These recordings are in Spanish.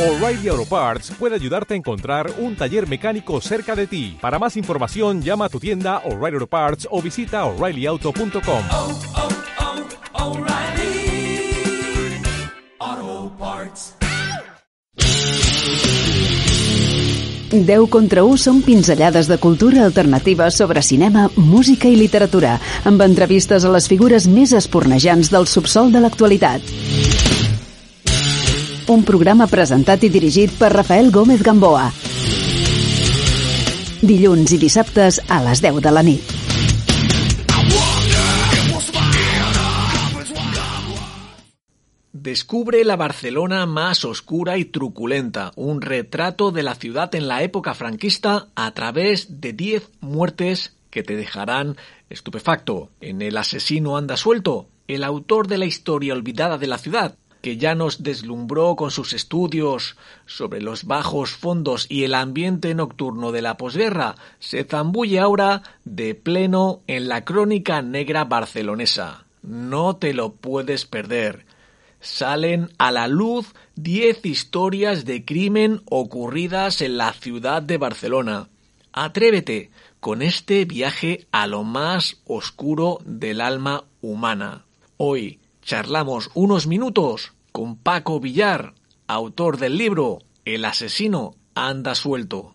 O'Reilly Auto Parts puede ayudarte a encontrar un taller mecánico cerca de ti. Para más información, llama a tu tienda O'Reilly Auto Parts o visita oreillyauto.com. oh, oh, Parts. 10 contra 1 són pinzellades de cultura alternativa sobre cinema, música i literatura, amb entrevistes a les figures més espornejants del subsol de l'actualitat. Un programa presentat i dirigit per Rafael Gómez Gamboa. Dilluns i dissabtes a les 10 de la. Descubre la Barcelona más oscura y truculenta, un retrato de la ciudad en la época franquista a través de 10 muertes que te dejarán estupefacto. En El asesino anda suelto, el autor de la historia olvidada de la ciudad, que ya nos deslumbró con sus estudios sobre los bajos fondos y el ambiente nocturno de la posguerra, se zambulle ahora de pleno en la crónica negra barcelonesa. No te lo puedes perder salen a la luz 10 historias de crimen ocurridas en la ciudad de Barcelona. Atrévete con este viaje a lo más oscuro del alma humana. Hoy charlamos unos minutos con Paco Villar, autor del libro El asesino anda suelto.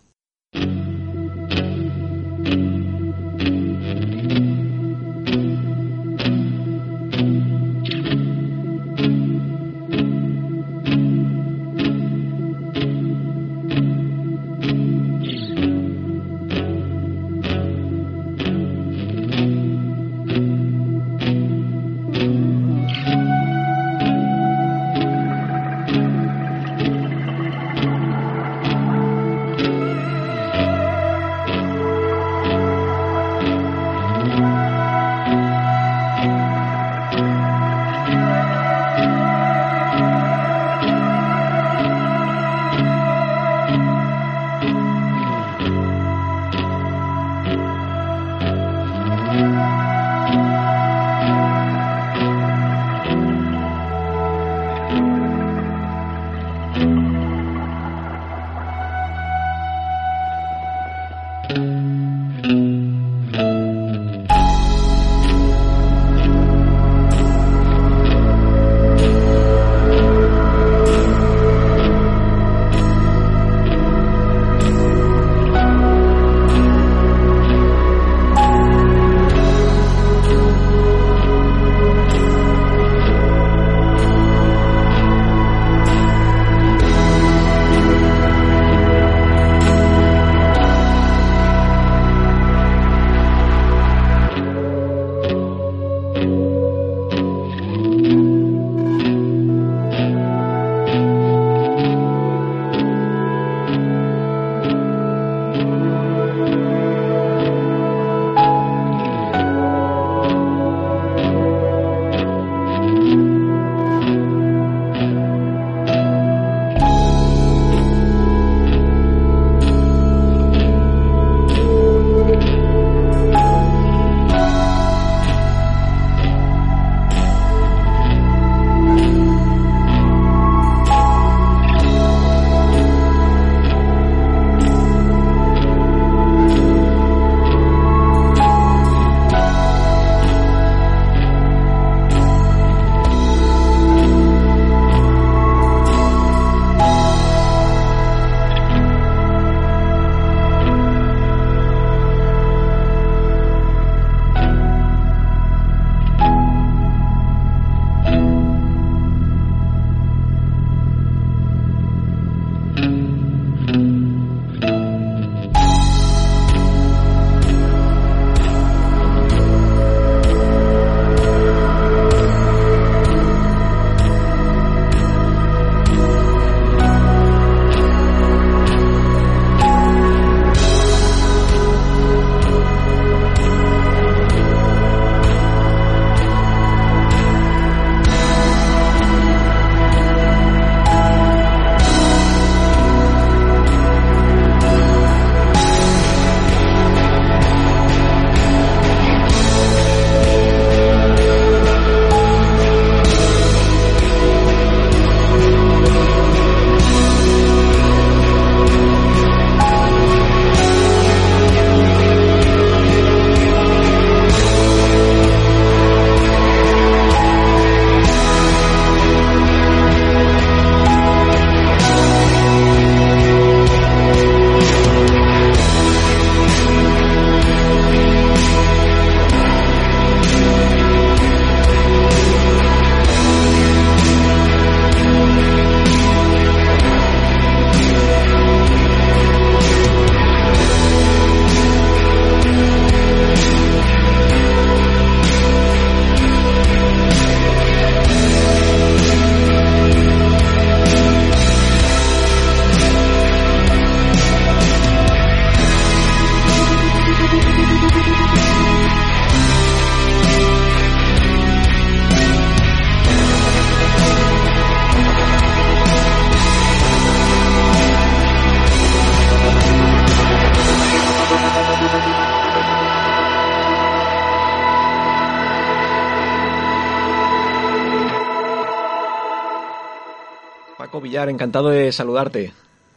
Encantado de saludarte.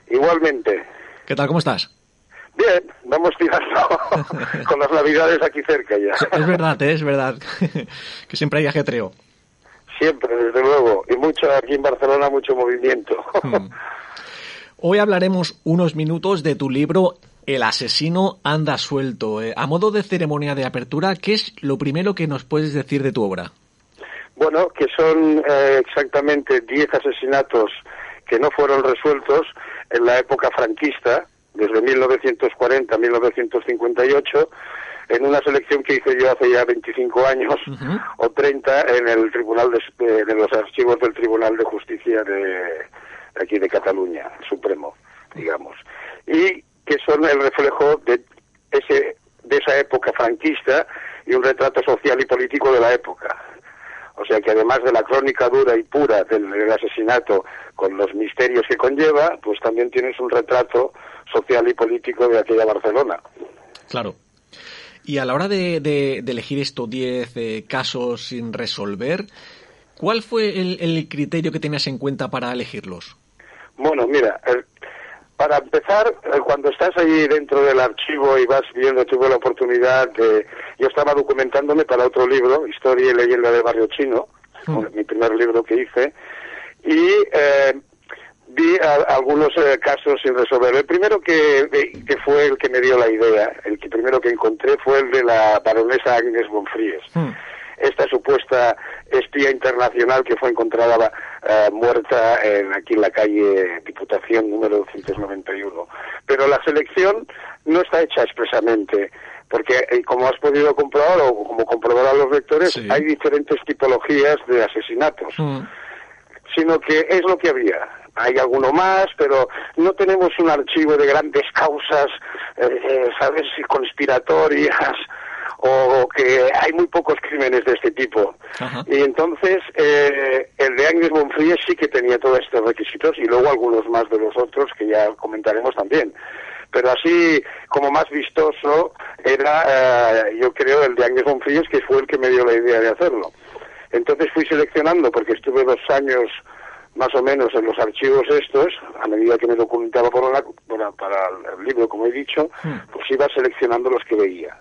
Igualmente. ¿Qué tal? ¿Cómo estás? Bien, vamos tirando con las navidades aquí cerca ya. Es verdad, ¿eh? es verdad. que siempre hay ajetreo. Siempre, desde luego. Y mucho aquí en Barcelona, mucho movimiento. Hmm. Hoy hablaremos unos minutos de tu libro El asesino anda suelto. Eh, a modo de ceremonia de apertura, ¿qué es lo primero que nos puedes decir de tu obra? Bueno, que son eh, exactamente 10 asesinatos que no fueron resueltos en la época franquista, desde 1940 a 1958, en una selección que hice yo hace ya 25 años o 30 en el tribunal de, en los archivos del Tribunal de Justicia de, aquí de Cataluña, Supremo, digamos, y que son el reflejo de ese de esa época franquista y un retrato social y político de la época. O sea que además de la crónica dura y pura del, del, asesinato con los misterios que conlleva, pues también tienes un retrato social y político de aquella Barcelona. Claro. Y a la hora de, de, de elegir estos 10 eh, casos sin resolver, ¿cuál fue el, el, criterio que tenías en cuenta para elegirlos? Bueno, mira, el, para empezar, eh, cuando estás ahí dentro del archivo y vas viendo, tuve la oportunidad de... Yo estaba documentándome para otro libro, Historia y leyenda del barrio chino, mm. mi primer libro que hice, y eh, vi a, algunos eh, casos sin resolver. El primero que, que fue el que me dio la idea, el que primero que encontré fue el de la baronesa Agnes Bonfries. Mm esta supuesta espía internacional que fue encontrada uh, muerta en, aquí en la calle Diputación número 291. Pero la selección no está hecha expresamente, porque eh, como has podido comprobar o como comprobarán los lectores, sí. hay diferentes tipologías de asesinatos. Mm. Sino que es lo que había hay alguno más, pero no tenemos un archivo de grandes causas, eh, eh, ¿sabes?, conspiratorias, o que hay muy pocos crímenes de este tipo. Ajá. Y entonces eh, el de Agnes Bonfríes sí que tenía todos estos requisitos y luego algunos más de los otros que ya comentaremos también. Pero así como más vistoso era, eh, yo creo, el de Agnes Bonfríes, que fue el que me dio la idea de hacerlo. Entonces fui seleccionando, porque estuve dos años más o menos en los archivos estos, a medida que me documentaba por la, para, para el libro, como he dicho, pues iba seleccionando los que veía.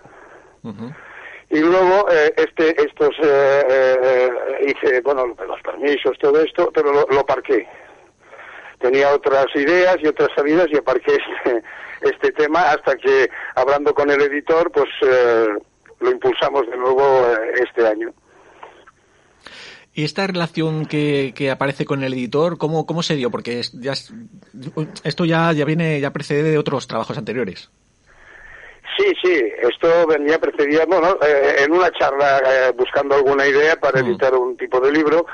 Y luego eh, este, estos eh, eh, hice, bueno, los permisos, todo esto, pero lo, lo, parqué. Tenía otras ideas y otras salidas y aparqué este, este tema hasta que, hablando con el editor, pues lo impulsamos de nuevo este año. ¿Y esta relación que, que, aparece con el editor, cómo, cómo se dio? Porque ya, esto ya, ya viene, ya precede de otros trabajos anteriores. Sí, sí, esto venía precedía, bueno, eh, en una charla eh, buscando alguna idea para mm. editar un tipo de libro.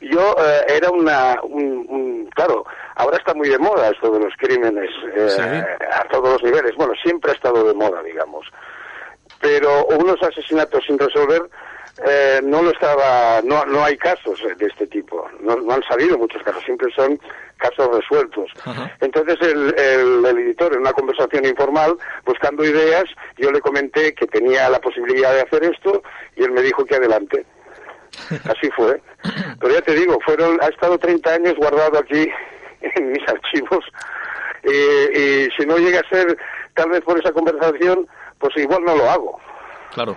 Yo eh, era una, un, un, claro, ahora está muy de moda esto de los crímenes ¿Sí? a todos los niveles. Bueno, siempre ha estado de moda, digamos. Pero unos asesinatos sin resolver eh, no lo estaba, no, no hay casos de este tipo, no, no han salido muchos casos, siempre son casos resueltos. Entonces el, el, el, editor, en una conversación informal, buscando ideas, yo le comenté que tenía la posibilidad de hacer esto y él me dijo que adelante. Así fue. Pero ya te digo, fueron, ha estado 30 años guardado aquí en mis archivos y, y si no llega a ser tal vez por esa conversación, pues igual no lo hago. Claro.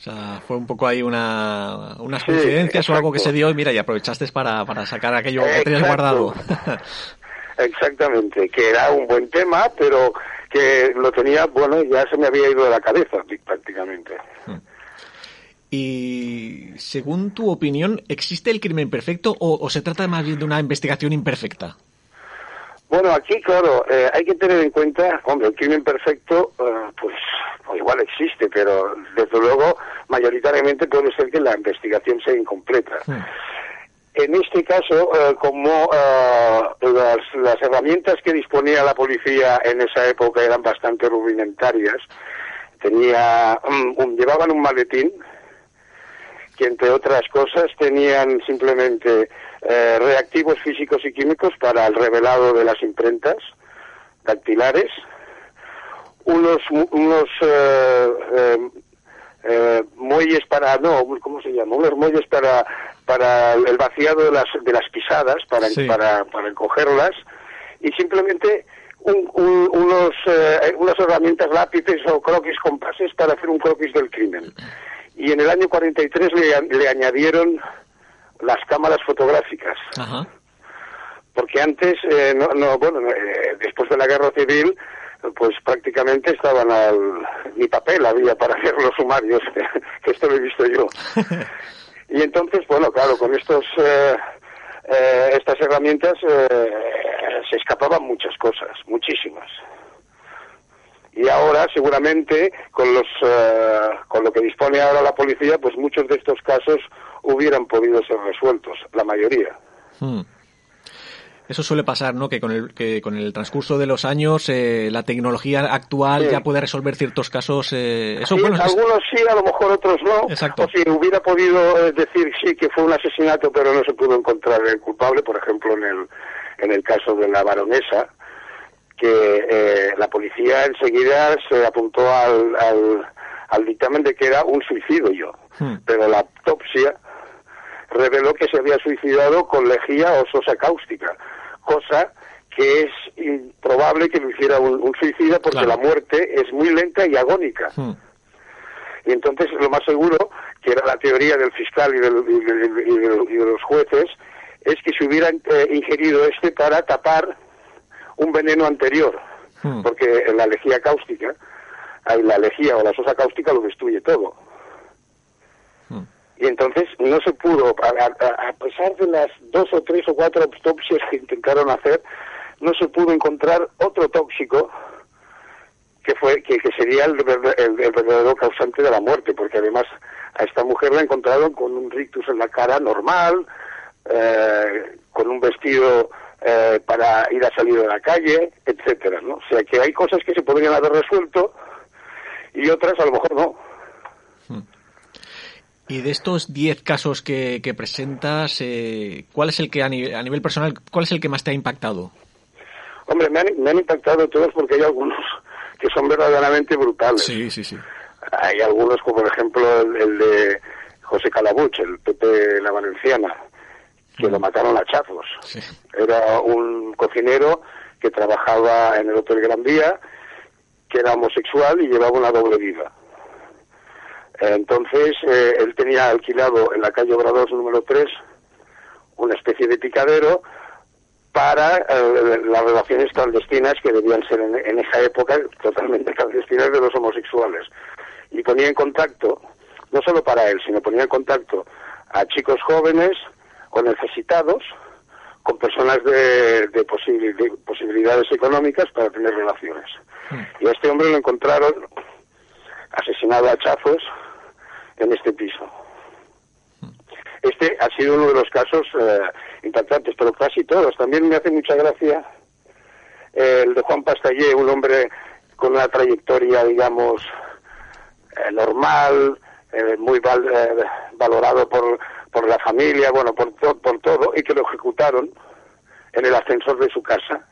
O sea, fue un poco ahí una, unas sí, coincidencias exacto. o algo que se dio y mira, y aprovechaste para, para sacar aquello que tenías guardado. Exactamente, que era un buen tema, pero que lo tenía, bueno, ya se me había ido de la cabeza prácticamente. Y según tu opinión, ¿existe el crimen perfecto o, o se trata más bien de una investigación imperfecta? Bueno, aquí, claro, eh, hay que tener en cuenta, hombre, el crimen perfecto, eh, pues, pues, igual existe, pero desde luego, mayoritariamente puede ser que la investigación sea incompleta. Sí. En este caso, eh, como las, las, herramientas que disponía la policía en esa época eran bastante rudimentarias, tenía, um, um, llevaban un maletín que entre otras cosas tenían simplemente eh, reactivos físicos y químicos para el revelado de las imprentas dactilares, unos, unos eh, eh, eh, muelles para, no, ¿cómo se llama? Unos muelles para, para el vaciado de las, de las pisadas, para, Sí. para, para encogerlas, y simplemente un- un- unos, eh, unas herramientas lápices o croquis compases para hacer un croquis del crimen. Y en el año 43 le, le añadieron las cámaras fotográficas Ajá. porque antes, eh, no, no, bueno, eh, después de la guerra civil, pues prácticamente estaban al... ni papel había para hacer los sumarios, que esto lo he visto yo. Y entonces, bueno, claro, con estos eh, eh, estas herramientas eh, se escapaban muchas cosas, muchísimas. Y ahora, seguramente, con los eh, con lo que dispone ahora la policía, pues muchos de estos casos hubieran podido ser resueltos, la mayoría. Hmm. Eso suele pasar, ¿no? Que con el, que con el transcurso de los años eh, la tecnología actual Sí. ya puede resolver ciertos casos. eh, eso, Sí, bueno, es- algunos sí, a lo mejor otros no. Exacto. O si hubiera podido eh, decir sí que fue un asesinato, pero no se pudo encontrar el culpable, por ejemplo, en el, en el caso de la baronesa, que eh, la policía enseguida se apuntó al, al, al dictamen de que era un suicidio, Hmm. pero la autopsia reveló que se había suicidado con lejía o sosa cáustica, cosa que es improbable que lo hiciera un, un suicida porque Claro. la muerte es muy lenta y agónica. Hmm. Y entonces lo más seguro, que era la teoría del fiscal y, del- y del- y del- y de los jueces, es que se hubieran eh, ingerido este para tapar un veneno anterior, Hmm. porque la lejía cáustica, la lejía o la sosa cáustica lo destruye todo. Y entonces no se pudo, a, a- pesar de las dos o tres o cuatro autopsias que intentaron hacer, no se pudo encontrar otro tóxico que fue que, sería el verdadero causante de la muerte, porque además a esta mujer la encontraron con un rictus en la cara normal, eh, con un vestido eh, para ir a salir de la calle, etcétera, ¿no? O sea que hay cosas que se podrían haber resuelto y otras a lo mejor no. Y de estos 10 casos que, que presentas, eh, ¿cuál es el que a, ni- a nivel personal, cuál es el que más te ha impactado? Hombre, me han, me han impactado todos porque hay algunos que son verdaderamente brutales. Sí, sí, sí. Hay algunos, como por ejemplo el, el de José Calabuch, el Pepe la Valenciana, que lo mataron a chazos. Sí. Era un cocinero que trabajaba en el Hotel Gran Vía, que era homosexual y llevaba una doble vida. Entonces, eh, él tenía alquilado en la calle Obrados número 3 una especie de picadero para eh, las relaciones clandestinas que debían ser en, en esa época totalmente clandestinas de los homosexuales. Y ponía en contacto, no solo para él, sino ponía en contacto a chicos jóvenes o necesitados con personas de, de posibil- de posibilidades económicas para tener relaciones. Y a este hombre lo encontraron asesinado a hachazos en este piso. Este ha sido uno de los casos eh, impactantes, pero casi todos. También me hace mucha gracia eh, el de Juan Pastallé, un hombre con una trayectoria, digamos, eh, normal, eh, muy eh, valorado por, por la familia, bueno, por, por todo, y que lo ejecutaron en el ascensor de su casa.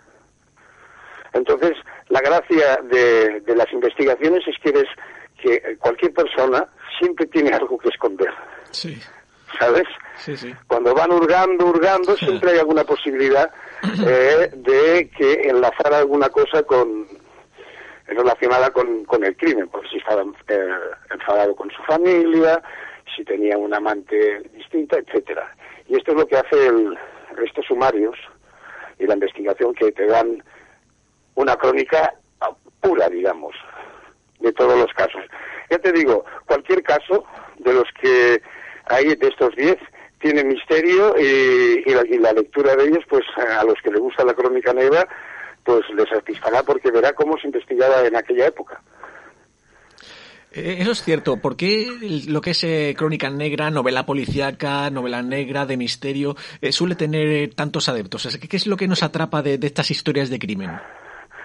Entonces, la gracia de, de las investigaciones es que ves que cualquier persona siempre tiene algo que esconder, Sí, ¿sabes? sí, sí. Cuando van hurgando, hurgando, siempre hay alguna posibilidad eh, de que enlazar alguna cosa con relacionada con, con el crimen, porque si estaba eh, enfadado con su familia, si tenía un amante distinta, etcétera. Y esto es lo que hace el, estos sumarios y la investigación que te dan una crónica pura, digamos, de todos los casos. Ya te digo, cualquier caso de los que hay de estos 10 tiene misterio y, y la, y la lectura de ellos, pues a los que les gusta la crónica negra, pues les satisfará porque verá cómo se investigaba en aquella época. Eh, Eso es cierto. ¿Por qué lo que es eh, crónica negra, novela policíaca, novela negra de misterio, eh, suele tener eh, tantos adeptos? ¿Qué es lo que nos atrapa de, de estas historias de crimen?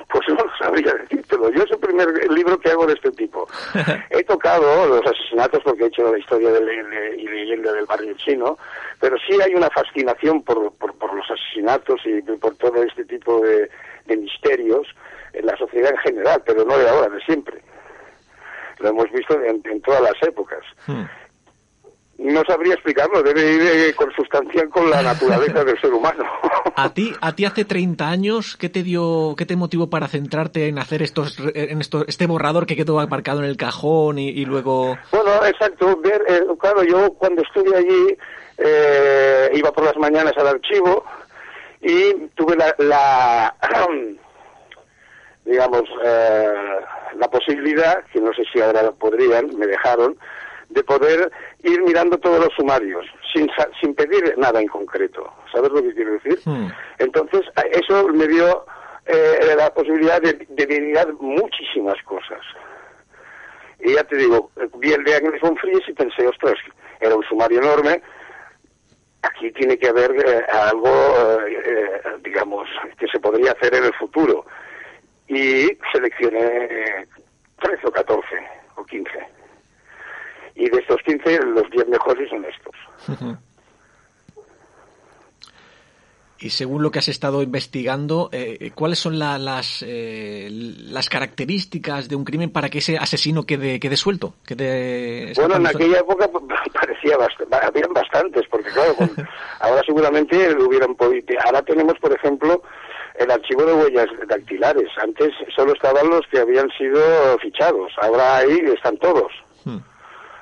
Pues no sabría decírtelo. Yo primer libro que hago de este tipo. He tocado los asesinatos porque he hecho la historia de le- y leyenda del barrio chino, pero sí hay una fascinación por, por, por los asesinatos y por todo este tipo de, de misterios en la sociedad en general, pero no de ahora, de siempre. lo hemos visto en, en todas las épocas. Hmm. No sabría explicarlo, debe ir eh, consustancial con la naturaleza del ser humano. A ti, a ti hace 30 años, ¿qué te dio, qué te motivó para centrarte en hacer estos, en esto, este borrador que quedó aparcado en el cajón y, y luego? Bueno, exacto. Ver, eh, claro, yo cuando estuve allí eh, iba por las mañanas al archivo y tuve la, la digamos, eh, la posibilidad, que no sé si ahora podrían, me dejaron, de poder ir mirando todos los sumarios, sin, sin pedir nada en concreto. ¿Sabes lo que quiero decir? Hmm. Entonces, eso me dio eh, la posibilidad de, de mirar muchísimas cosas. Y ya te digo, vi el de Agnes von Fries y pensé, ostras, era un sumario enorme, aquí tiene que haber eh, algo, eh, eh, digamos, que se podría hacer en el futuro. Y seleccioné eh, 13 o 14 o 15. Y de estos 15, los 10 mejores son estos. Y según lo que has estado investigando, eh, ¿cuáles son la- las, eh, las características de un crimen para que ese asesino quede, quede suelto? Quede Bueno, en aquella época parecía bast- habían bastantes, porque claro, con- ahora seguramente lo hubieran podido. Ahora tenemos, por ejemplo, el archivo de huellas dactilares. Antes solo estaban los que habían sido fichados, ahora ahí están todos, Hmm.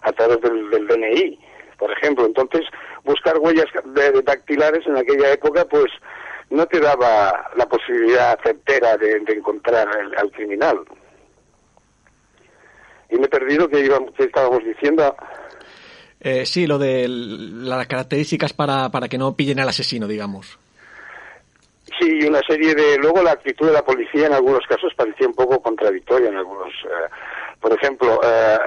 A través del, del DNI, por ejemplo. Entonces, buscar huellas de- de dactilares en aquella época, pues no te daba la posibilidad certera de, de encontrar al- al criminal. Y me he perdido que, íbamos, que estábamos diciendo. Eh, sí, lo de las características para, para que no pillen al asesino, digamos. Sí, y una serie de... Luego la actitud de la policía en algunos casos parecía un poco contradictoria en algunos... eh, por ejemplo, eh,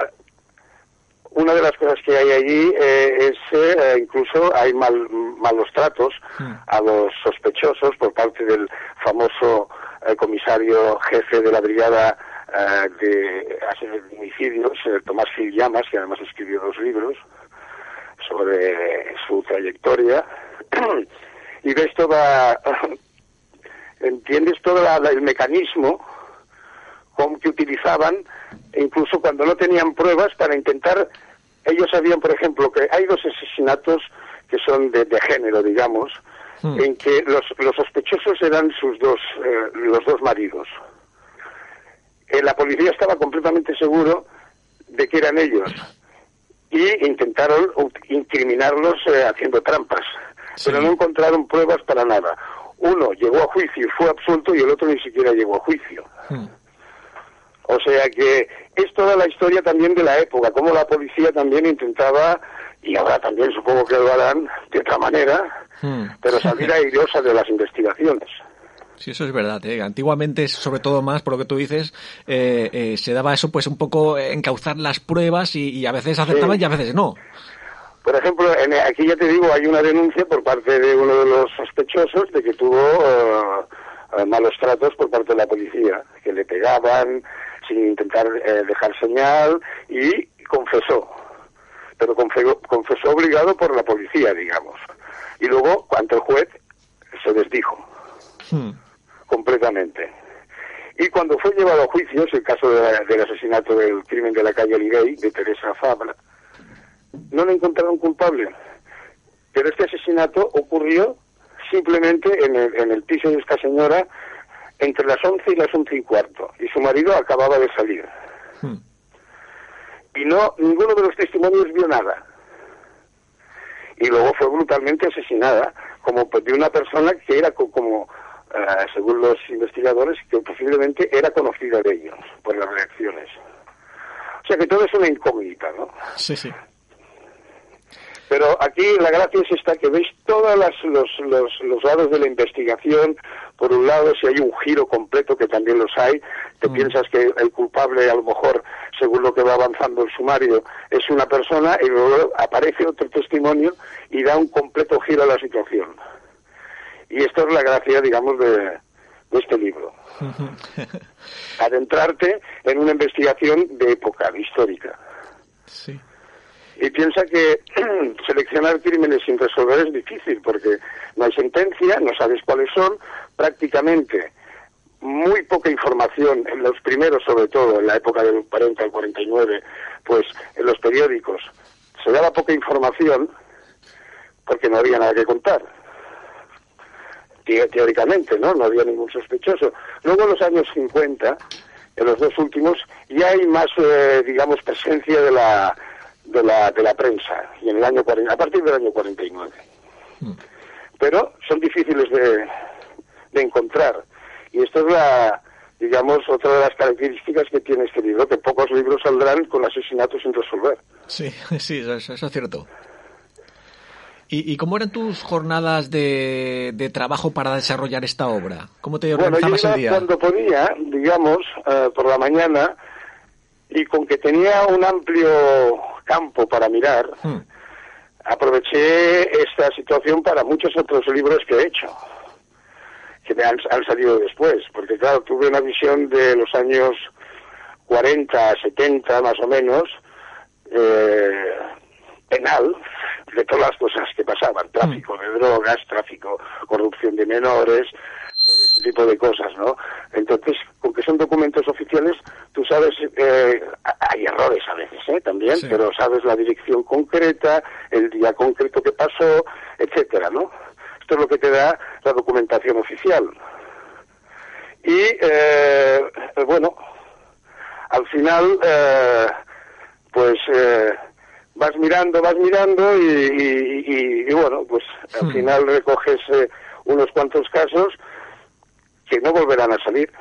una de las cosas que hay allí eh, es eh, incluso hay mal- malos tratos Hmm. a los sospechosos por parte del famoso eh, comisario jefe de la brigada eh, de homicidios, eh, Tomás Gil Llamas, que además escribió dos libros sobre su trayectoria. y de esto va, entiendes todo la- la- el mecanismo con que utilizaban, incluso cuando no tenían pruebas, para intentar, ellos sabían, por ejemplo, que hay dos asesinatos que son de, de género, digamos, Hmm. en que los, los sospechosos eran sus dos, eh, los dos maridos. Eh, la policía estaba completamente seguro de que eran ellos y intentaron incriminarlos eh, haciendo trampas, Sí. pero no encontraron pruebas para nada. Uno llegó a juicio y fue absuelto y el otro ni siquiera llegó a juicio. Hmm. O sea que es toda la historia también de la época, cómo la policía también intentaba, y ahora también supongo que lo harán de otra manera, Hmm. pero salir airosa de las investigaciones. Sí, eso es verdad. ¿eh? Antiguamente, sobre todo más, por lo que tú dices, eh, eh, se daba eso, pues un poco encauzar las pruebas y, y a veces acertaban Sí. y a veces no. Por ejemplo, en- aquí ya te digo, hay una denuncia por parte de uno de los sospechosos de que tuvo eh, malos tratos por parte de la policía, que le pegaban sin intentar eh, dejar señal y confesó, pero confesó, confesó obligado por la policía, digamos. Y luego, ante el juez, se desdijo Hmm. completamente. Y cuando fue llevado a juicio, es el caso de- del asesinato del crimen de la calle Olivey, de Teresa Fabra, no le encontraron culpable. Pero este asesinato ocurrió simplemente en el, en el piso de esta señora entre las 11 y las 11 y cuarto. Y su marido acababa de salir. Hmm. Y no, ninguno de los testimonios vio nada. Y luego fue brutalmente asesinada como de una persona que era co- como, eh, según los investigadores, que posiblemente era conocida de ellos por las reacciones. O sea que todo es una incógnita, ¿no? Sí, sí. Pero aquí la gracia es esta, que veis todos los, los, los lados de la investigación. Por un lado, si hay un giro completo, que también los hay, te Mm. piensas que el culpable, a lo mejor, según lo que va avanzando el sumario, es una persona y luego aparece otro testimonio y da un completo giro a la situación. Y esto es la gracia, digamos, de, de este libro. Adentrarte en una investigación de época, histórica. sí. Y piensa que seleccionar crímenes sin resolver es difícil porque no hay sentencia, no sabes cuáles son, prácticamente muy poca información, en los primeros sobre todo, en la época del 40 al 49, pues en los periódicos se daba poca información porque no había nada que contar. Te- Teóricamente, ¿no? No había ningún sospechoso. Luego en los años 50, en los dos últimos, ya hay más, eh, digamos, presencia de la, de la, de la prensa, y en el año 40, a partir del año 49 pero son difíciles de, de encontrar. Y esto es la, digamos, otra de las características que tiene este libro, que pocos libros saldrán con asesinatos sin resolver. Sí, sí, eso, eso es cierto. ¿Y, y cómo eran tus jornadas de, de trabajo para desarrollar esta obra? ¿Cómo te Bueno, yo organizabas iba el día? cuando podía, digamos, eh, por la mañana, y con que tenía un amplio campo para mirar, Hmm. aproveché esta situación para muchos otros libros que he hecho, que me han, han salido después, porque claro, tuve una visión de los años 40, 70 más o menos, eh, penal, de todas las cosas que pasaban, tráfico de drogas, tráfico, corrupción de menores, todo este tipo de cosas, ¿no? Entonces, aunque son documentos oficiales, tú sabes, eh, hay errores a veces, ¿eh? También, Sí. pero sabes la dirección concreta, el día concreto que pasó, etcétera, ¿no? Esto es lo que te da la documentación oficial. Y, eh, bueno, al final, eh, pues eh, vas mirando, vas mirando y, y- y- y, bueno, pues al Hmm. final recoges eh, unos cuantos casos que no volverán a salir.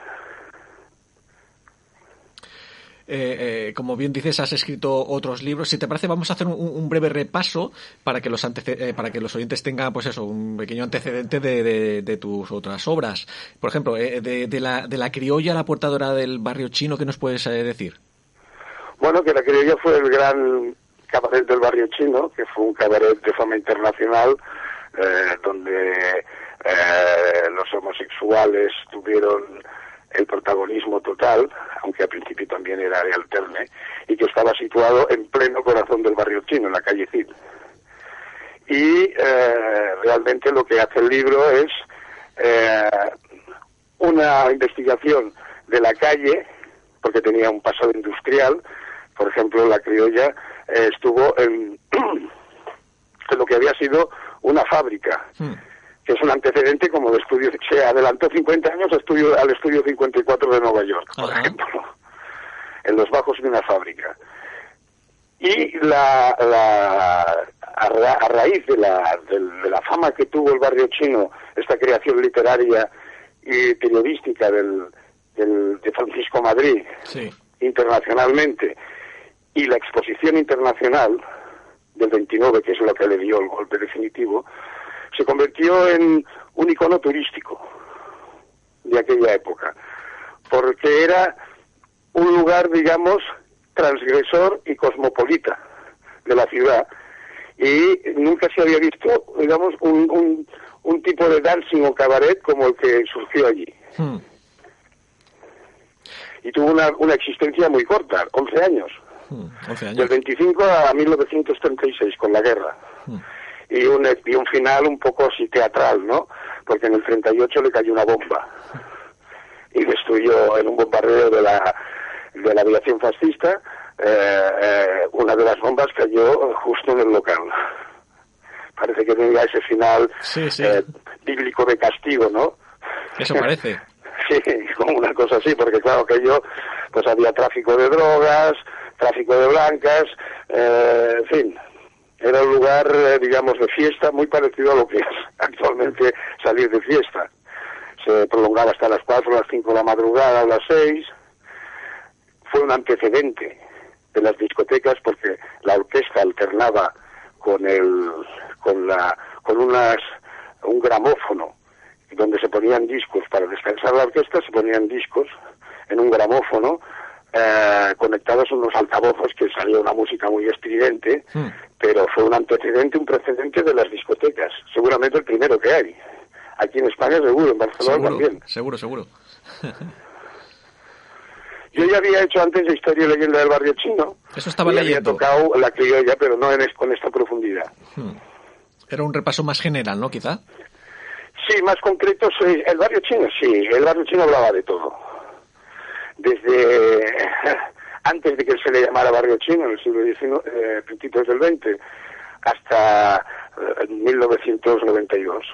Eh, eh, como bien dices, has escrito otros libros. Si te parece, vamos a hacer un, un breve repaso para que los eh, para que los oyentes tengan, pues eso, un pequeño antecedente de, de- de tus otras obras. Por ejemplo, eh, de, de la, de la criolla a la portadora del barrio chino, ¿qué nos puedes eh, decir? Bueno, que la criolla fue el gran cabaret del barrio chino, que fue un cabaret de fama internacional, eh, donde eh, los homosexuales tuvieron el protagonismo total, aunque al principio también era de alterne, y que estaba situado en pleno corazón del barrio chino, en la calle Cid. Y eh, realmente lo que hace el libro es eh, una investigación de la calle, porque tenía un pasado industrial, por ejemplo, la criolla eh, estuvo en, en lo que había sido una fábrica, Hmm. que es un antecedente como de estudio, se adelantó 50 años estudio, al estudio 54 de Nueva York, por Ajá. ejemplo, en los bajos de una fábrica. Y la, la- a, ra- a raíz de la, del- de la fama que tuvo el barrio chino, esta creación literaria y periodística del, del- de Francisco Madrid, Sí. internacionalmente y la exposición internacional del 29, que es lo que le dio el golpe definitivo, se convirtió en un icono turístico de aquella época, porque era un lugar, digamos, transgresor y cosmopolita de la ciudad y nunca se había visto, digamos, un, un, un tipo de dancing o cabaret como el que surgió allí Hmm. y tuvo una, una existencia muy corta, 11 años, Hmm. 11 del años. 25 a 1936 con la guerra. Hmm. Y un, y un final un poco así teatral, ¿no? Porque en el 38 le cayó una bomba y destruyó en un bombardeo de la, de la aviación fascista, eh, eh, una de las bombas cayó justo en el local. Parece que tenía ese final Sí, sí. eh, bíblico de castigo, ¿no? Eso parece. Sí, como una cosa así, porque claro que yo, pues había tráfico de drogas, tráfico de blancas, eh, en fin, era un lugar, eh, digamos, de fiesta muy parecido a lo que es actualmente salir de fiesta. Se prolongaba hasta las 4, las 5 de la madrugada, a las 6. Fue un antecedente de las discotecas porque la orquesta alternaba con el, con la, con unas, un gramófono donde se ponían discos para descansar la orquesta, se ponían discos en un gramófono eh, conectados unos altavoces que salía una música muy estridente, Hmm. pero fue un antecedente, un precedente de las discotecas, seguramente el primero que hay. Aquí en España seguro, en Barcelona Seguro, también. seguro, seguro. Yo ya había hecho antes la historia y leyenda del barrio chino. Eso estaba y leyendo. había tocado la criolla, pero no en es- con esta profundidad. Hmm. Era un repaso más general, ¿no? Quizá. Sí, más concreto, soy el barrio chino, sí, el barrio chino hablaba de todo. Desde antes de que se le llamara barrio chino, en el siglo XIX, eh, principios del XX, hasta eh, 1992.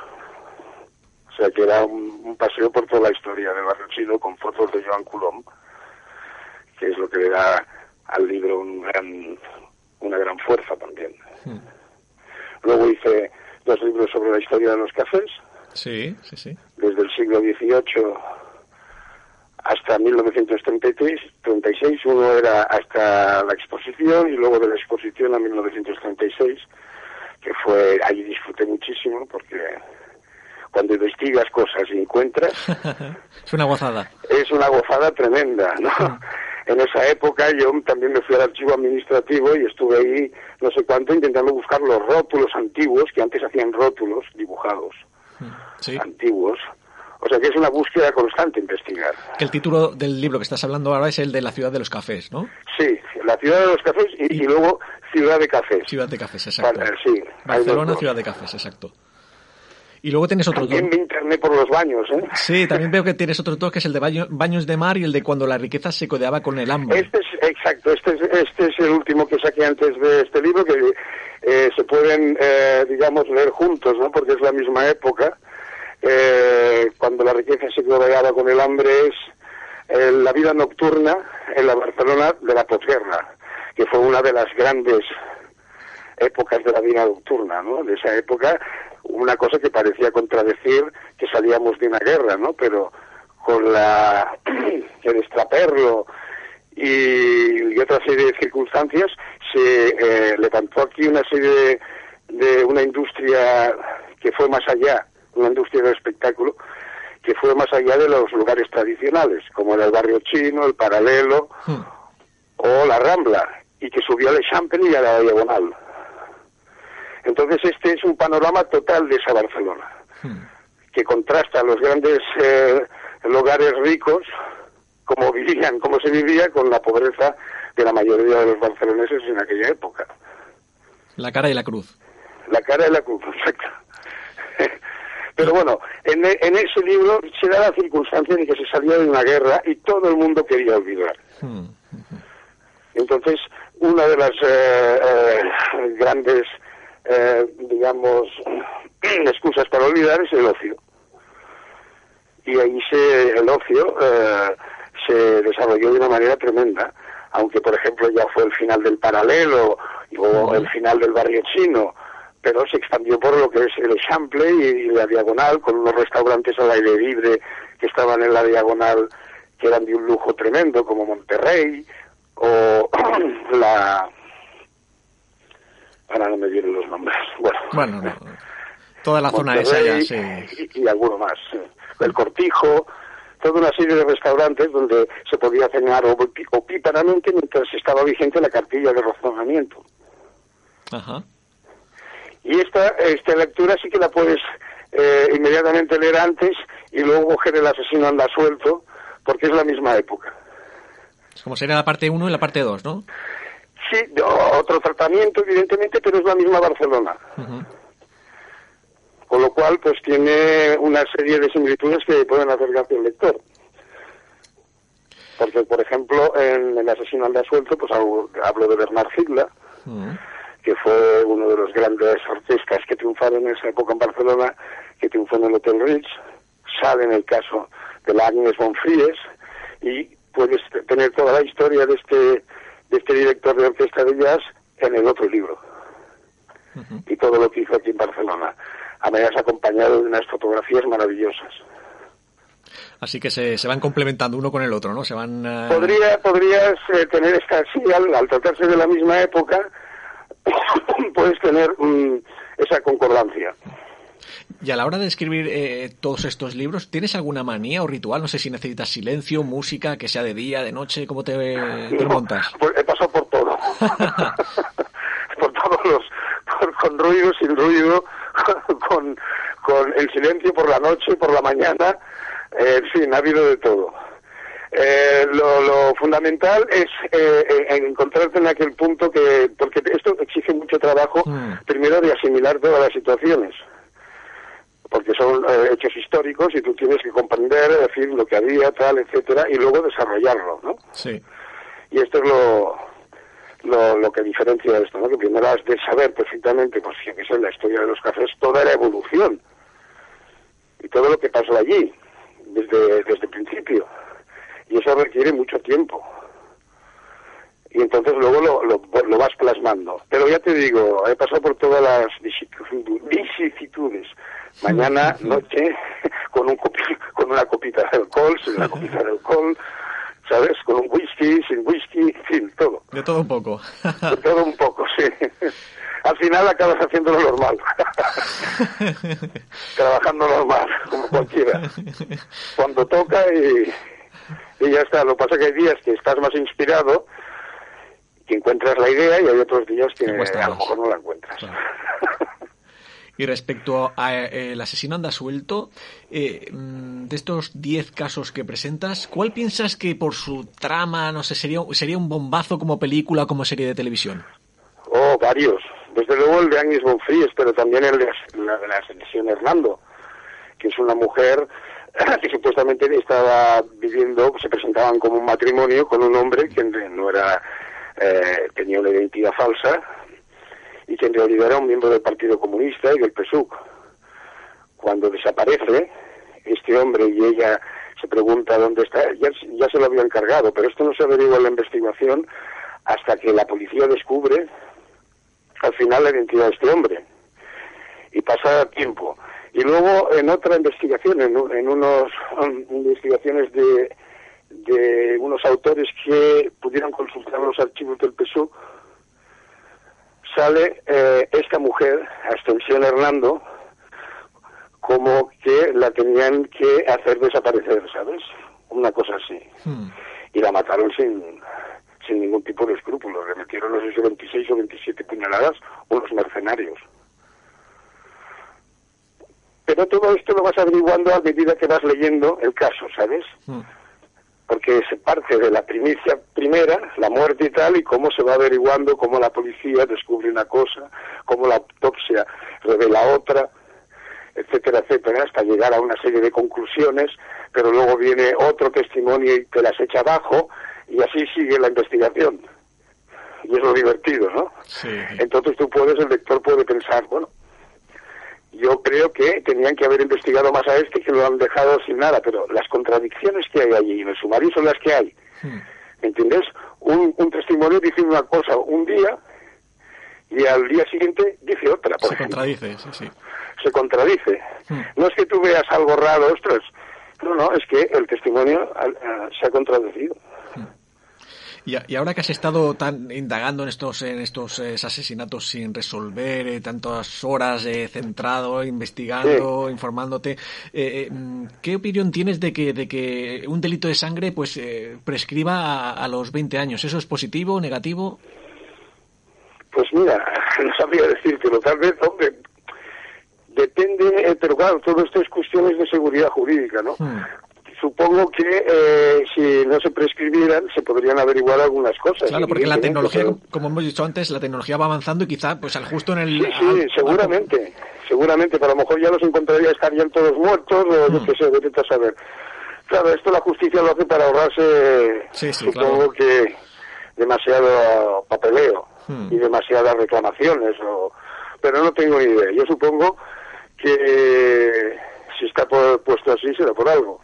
O sea que era un, un paseo por toda la historia del barrio chino con fotos de Joan Coulomb, que es lo que le da al libro un gran, una gran fuerza también. Luego hice dos libros sobre la historia de los cafés, Sí, sí, sí. desde el siglo XVIII hasta 1933, 36, uno era hasta la exposición y luego de la exposición a 1936, que fue, allí disfruté muchísimo porque cuando investigas cosas y encuentras, es una gozada. es una gozada tremenda, ¿no? En esa época yo también me fui al archivo administrativo y estuve ahí no sé cuánto intentando buscar los rótulos antiguos, que antes hacían rótulos dibujados, Sí. antiguos. O sea que es una búsqueda constante investigar. El título del libro que estás hablando ahora es el de la ciudad de los cafés, ¿no? Sí, la ciudad de los cafés y, y luego ciudad de cafés. Ciudad de cafés, exacto. Vale, sí, Barcelona, ciudad de cafés, exacto. Y luego tienes otros dos. También me interné por los baños, ¿eh? Sí, también veo que tienes otros dos, que es el de baño- baños de mar y el de cuando la riqueza se codeaba con el hambre. Este es, exacto, este es, este es el último que saqué antes de este libro, que eh, se pueden, eh, digamos, leer juntos, ¿no? Porque es la misma época. Eh, cuando la riqueza se codeaba con el hambre es eh, la vida nocturna en la Barcelona de la posguerra, que fue una de las grandes épocas de la vida nocturna, ¿no? De esa época, una cosa que parecía contradecir que salíamos de una guerra, ¿no? Pero con la el extraperlo y, y otra serie de circunstancias se eh, levantó aquí una serie de, de una industria que fue más allá, una industria del espectáculo que fue más allá de los lugares tradicionales, como era el barrio chino, el paralelo Hmm. o la Rambla, y que subió al Eixample y a la Diagonal. Entonces este es un panorama total de esa Barcelona, que contrasta los grandes eh, lugares ricos, como vivían, cómo se vivía, con la pobreza de la mayoría de los barceloneses en aquella época. La cara y la cruz. La cara de la cruz, exacto. Pero bueno, en, e- en ese libro se da la circunstancia de que se salía de una guerra y todo el mundo quería olvidar. Hmm. Entonces, una de las eh, eh, grandes, eh, digamos, excusas para olvidar es el ocio. Y ahí se, el ocio eh, se desarrolló de una manera tremenda, aunque por ejemplo ya fue el final del paralelo o el final del barrio chino, pero se expandió por lo que es el Eixample y, la Diagonal, con unos restaurantes al aire libre que estaban en la Diagonal que eran de un lujo tremendo, como Monterrey, o la... Ahora no me vienen los nombres. Bueno, Bueno, no. Toda la zona esa ya, sí. y, y alguno más. El Cortijo, toda una serie de restaurantes donde se podía cenar o, pi- o píparamente mientras estaba vigente la cartilla de razonamiento. Ajá. Y esta, esta lectura sí que la puedes eh, inmediatamente leer antes y luego coger el asesino anda suelto, porque es la misma época. Es como sería la parte 1 y la parte 2, ¿no? Sí, otro tratamiento, evidentemente, pero es la misma Barcelona. Con lo cual, pues tiene una serie de similitudes que pueden hacer gracia al lector. Porque, por ejemplo, en El asesino anda suelto, pues hablo, hablo de Bernard Mm. Que fue uno de los grandes artistas que triunfaron en esa época en Barcelona, que triunfó en el Hotel Ritz. Sale en el caso de la Agnes Bonfries y puedes tener toda la historia de este, de este director de orquesta de jazz en el otro libro. Y todo lo que hizo aquí en Barcelona. Además acompañado de unas fotografías maravillosas. Así que se, se van complementando uno con el otro, ¿no? Se van... eh, Podría, podrías eh, tener esta, sí, al, al tratarse de la misma época, puedes tener mm, esa concordancia. Y a la hora de escribir eh, todos estos libros, ¿tienes alguna manía o ritual? No sé si necesitas silencio, música, que sea de día, de noche, ¿cómo te, te No, montas? pues he pasado por todo. por todos los, por- con ruido, sin ruido, con, con el silencio por la noche, por la mañana, eh, en fin, ha habido de todo. Eh, lo, lo fundamental es eh, encontrarte en aquel punto que, porque esto exige mucho trabajo, Mm. primero de asimilar todas las situaciones. porque son eh, hechos históricos y tú tienes que comprender, decir lo que había, tal, etcétera, y luego desarrollarlo, ¿no? Sí. Y esto es lo, lo, lo que diferencia esto, ¿no? Que primero has de saber perfectamente, pues que sé, la historia de los cafés, toda la evolución y todo lo que pasó allí, desde, desde el principio. Y eso requiere mucho tiempo. Y entonces luego lo, lo, lo vas plasmando. Pero ya te digo, he pasado por todas las vicisitu- vicisitudes. Mañana, noche, con, un copi- con una copita de alcohol, sin la copita de alcohol, ¿sabes? Con un whisky, sin whisky, en fin, todo. De todo un poco. De todo un poco, sí. Al final acabas haciendo lo normal. Trabajando normal, como cualquiera. Cuando toca y, y ya está. Lo que pasa es que hay días que estás más inspirado, que encuentras la idea y hay otros días que a lo mejor no la encuentras. Claro. Y respecto a eh, asesino anda suelto, eh, mm, de estos 10 casos que presentas, ¿cuál piensas que por su trama, no sé, sería, sería un bombazo como película, como serie de televisión? Oh, varios. Desde luego el de Agnes Bonfries, pero también el de la de la ascensión Hernando, que es una mujer que supuestamente estaba viviendo, se presentaban como un matrimonio con un hombre que no era, eh, tenía una identidad falsa y que en realidad era un miembro del Partido Comunista y del PSUC. Cuando desaparece este hombre y ella se pregunta dónde está, ya, ya se lo había encargado, pero esto no se averigua en la investigación hasta que la policía descubre al final la identidad de este hombre. Y pasa tiempo. Y luego en otra investigación, en, en unos um, investigaciones de, de unos autores que pudieron consultar los archivos del PSUC, sale eh, esta mujer, Ascensión Hernando, como que la tenían que hacer desaparecer, ¿sabes? Una cosa así. Hmm. Y la mataron sin, sin ningún tipo de escrúpulos. Le metieron, no sé si 26 o 27 puñaladas, unos mercenarios. Pero todo esto lo vas averiguando a medida que vas leyendo el caso, ¿sabes? Hmm. porque se parte de la primicia primera, la muerte y tal, y cómo se va averiguando, cómo la policía descubre una cosa, cómo la autopsia revela otra, etcétera, etcétera, hasta llegar a una serie de conclusiones, pero luego viene otro testimonio y te las echa abajo, y así sigue la investigación. Y es lo divertido, ¿no? Sí. Entonces tú puedes, el lector puede pensar, bueno, yo creo que tenían que haber investigado más a este que lo han dejado sin nada, pero las contradicciones que hay allí en el sumario son las que hay. Hmm. ¿Me entiendes? Un, un testimonio dice una cosa un día y al día siguiente dice otra, por Se ejemplo. contradice, sí, sí. Se contradice. Hmm. No es que tú veas algo raro, ostras. No, no, es que el testimonio ah, ah, se ha contradecido. Y, ahora que has estado tan indagando en estos en estos eh, asesinatos sin resolver, eh, tantas horas eh, centrado, investigando, informándote, eh, mm, ¿qué opinión tienes de que de que un delito de sangre pues eh, prescriba a, a los 20 años? ¿Eso es positivo, negativo? Pues mira, no sabría decírtelo. Tal vez, hombre, depende, pero claro, todo esto es cuestiones de seguridad jurídica, ¿no? Hmm. Supongo que eh, si no se prescribieran, se podrían averiguar algunas cosas. Claro, porque la tecnología, pero- como hemos dicho antes, la tecnología va avanzando y quizá pues al justo en el Sí, sí, al- seguramente, seguramente, pero a lo mejor ya los encontraría, estarían todos muertos, o yo Hmm. qué sé, vete a saber. Claro, esto la justicia lo hace para ahorrarse, Sí, sí, supongo claro. que demasiado papeleo Hmm. y demasiadas reclamaciones, o... pero no tengo ni idea. Yo supongo que si está pu- puesto así será por algo.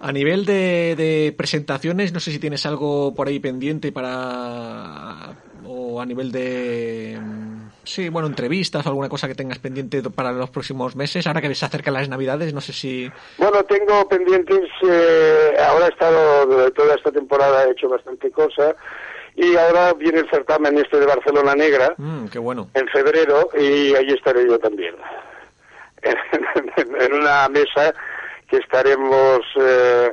A nivel de, de presentaciones, no sé si tienes algo por ahí pendiente para. o a nivel de. mm, Sí, bueno, entrevistas o alguna cosa que tengas pendiente para los próximos meses. Ahora que se acercan las Navidades, no sé si. Bueno, tengo pendientes, eh, ahora he estado, toda esta temporada he hecho bastante cosa, y ahora viene el certamen este de Barcelona Negra, Mm, qué bueno. en febrero y allí estaré yo también. En una mesa que estaremos eh,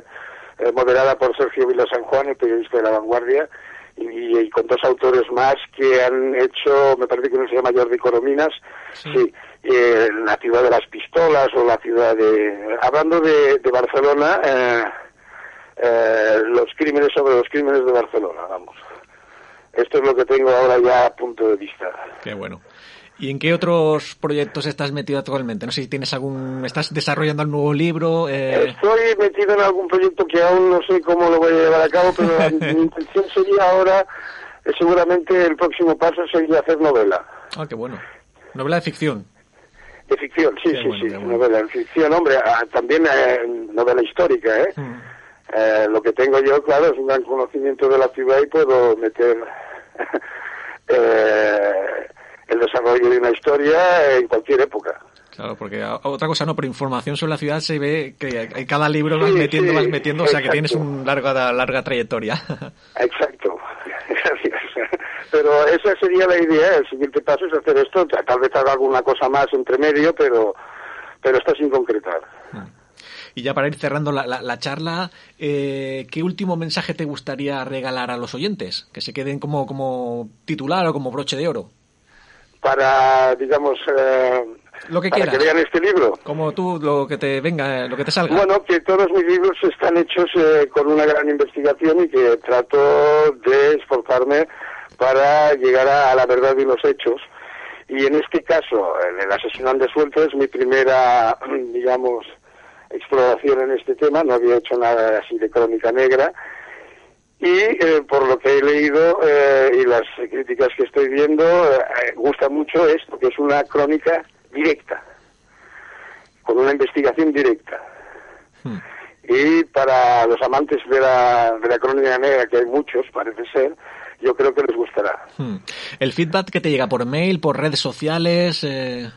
eh, moderada por Sergio Vila San Juan, el periodista de La Vanguardia, y, y con dos autores más que han hecho, me parece que uno se llama Jordi Corominas, sí, eh, la ciudad de las pistolas o la ciudad de... Hablando de, de Barcelona, eh, eh, los crímenes sobre los crímenes de Barcelona, vamos. Esto es lo que tengo ahora ya a punto de vista. Qué bueno. ¿Y en qué otros proyectos estás metido actualmente? No sé si tienes algún... ¿Estás desarrollando un nuevo libro? Eh... Estoy metido en algún proyecto que aún no sé cómo lo voy a llevar a cabo, pero mi intención sería ahora, eh, seguramente el próximo paso sería hacer novela. Ah, qué bueno. Novela de ficción. De ficción, sí, Qué sí, bueno, sí, bueno. novela de ficción, hombre, ah, también eh, novela histórica, ¿eh? Mm. Eh, lo que tengo yo, claro, es un gran conocimiento de la ciudad y puedo meter eh, el desarrollo de una historia en cualquier época. Claro, porque a- otra cosa no, pero información sobre la ciudad se ve que en cada libro vas Sí, metiendo, sí, vas metiendo, o sea que tienes una larga, larga trayectoria. Exacto, gracias. Pero esa sería la idea, el siguiente paso es hacer esto, tal vez haga alguna cosa más entre medio, pero, pero está sin concretar. Y ya para ir cerrando la, la- la charla, eh, ¿qué último mensaje te gustaría regalar a los oyentes? Que se queden como, como titular o como broche de oro. Para, digamos, eh, Lo que para que lean este libro. Como tú, lo que te venga, lo que te salga. Bueno, que todos mis libros están hechos eh, con una gran investigación y que trato de esforzarme para llegar a, a la verdad y los hechos. Y en este caso, el asesinante suelto es mi primera, digamos, exploración en este tema. No había hecho nada así de crónica negra. Y eh, por lo que he leído eh, y las críticas que estoy viendo, eh, gusta mucho esto, que es una crónica directa, con una investigación directa. Hmm. Y para los amantes de la, de la crónica negra, que hay muchos, parece ser, yo creo que les gustará. Hmm. El feedback que te llega por mail, por redes sociales. eh,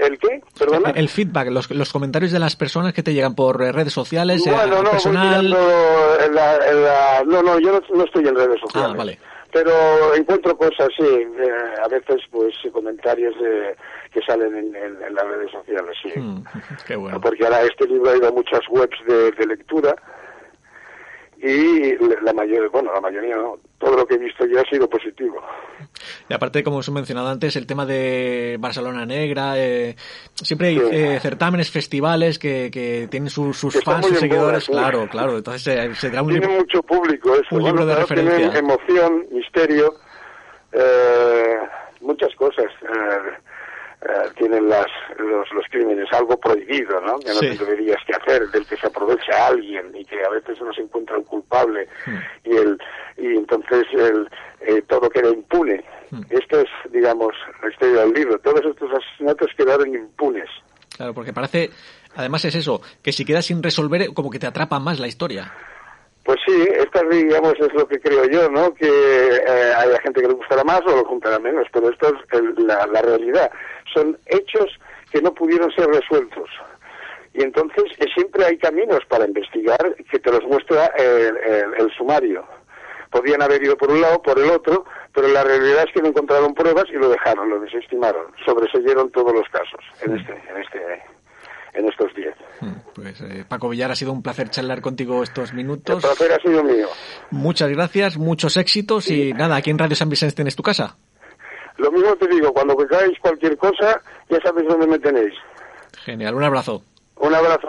¿El qué? ¿Perdona? El feedback, los, los comentarios de las personas que te llegan por redes sociales, Bueno, no, voy personal. en la, en la- no, no, yo no, no estoy en redes sociales. Ah, vale. Pero encuentro cosas, sí, eh, a veces pues comentarios de, que salen en, en- en las redes sociales, sí. Hmm, Qué bueno. Porque ahora este libro ha ido a muchas webs de, de lectura y la mayoría, bueno, la mayoría no, todo lo que he visto yo ha sido positivo. Y aparte, como os he mencionado antes, el tema de Barcelona Negra, eh, siempre hay Sí. eh, certámenes, festivales que, que tienen su- sus Que están fans, sus seguidores. sí. claro, claro. Entonces eh, se da un Tiene libro. mucho público eso. un libro de claro, referencia. emoción, misterio, eh, muchas cosas. eh, eh, tienen las, los, los crímenes algo prohibido, ¿no? Que no Sí. te deberías que hacer, del que se aprovecha alguien y que a veces no se encuentra un culpable Hmm. y el y entonces el, eh, todo queda impune. Hmm. Esto es, digamos, la historia del libro. Todos estos asesinatos quedaron impunes. Claro, porque parece, además es eso, que si quedas sin resolver, como que te atrapa más la historia. Pues sí, esta digamos es lo que creo yo, ¿no? Que eh, haya gente que le gustará más o le gustará menos, pero esto es el- la, la realidad. Son hechos que no pudieron ser resueltos. Y entonces eh, siempre hay caminos para investigar que te los muestra el, el- el sumario. Podían haber ido por un lado, por el otro, pero la realidad es que no encontraron pruebas y lo dejaron, lo desestimaron. Sobreseyeron todos los casos en este, en este, en estos días. Hmm, Pues eh, Paco Villar, ha sido un placer charlar contigo estos El minutos. placer ha sido mío. Muchas gracias, muchos éxitos y nada, aquí en Radio San Vicente tienes tu casa. Lo mismo te digo, cuando queráis cualquier cosa, ya sabéis dónde me tenéis. Genial, un abrazo. Un abrazo.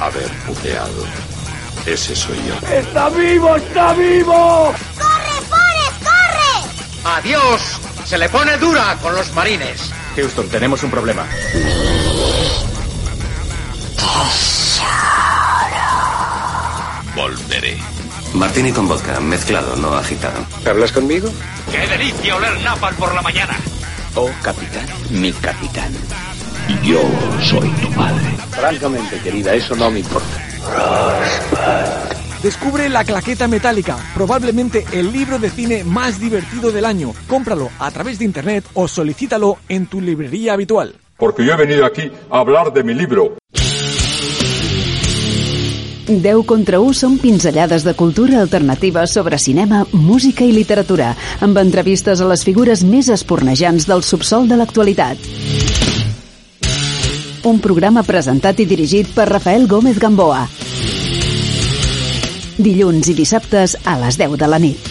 haber puteado. Ese soy yo. ¡Adiós! Se le pone dura con los marines. Houston, tenemos un problema. Volveré. Martini con vodka, mezclado, no agitado. ¿Hablas conmigo? ¡Qué delicia oler napal por la mañana! Oh, capitán, mi capitán. Yo soy tu padre. Francamente, querida, eso no me importa. Descubre La Claqueta Metálica, probablemente el libro de cine más divertido del año. Cómpralo a través de internet o solicítalo en tu librería habitual. Porque yo he venido aquí a hablar de mi libro. 10 contra 1 són pinzellades de cultura alternativa sobre cinema, música i literatura, amb entrevistes a les figures més espornejants del subsol de l'actualitat. Un programa presentat i dirigit per Rafael Gómez Gamboa. Dilluns i dissabtes a les 10 de la nit.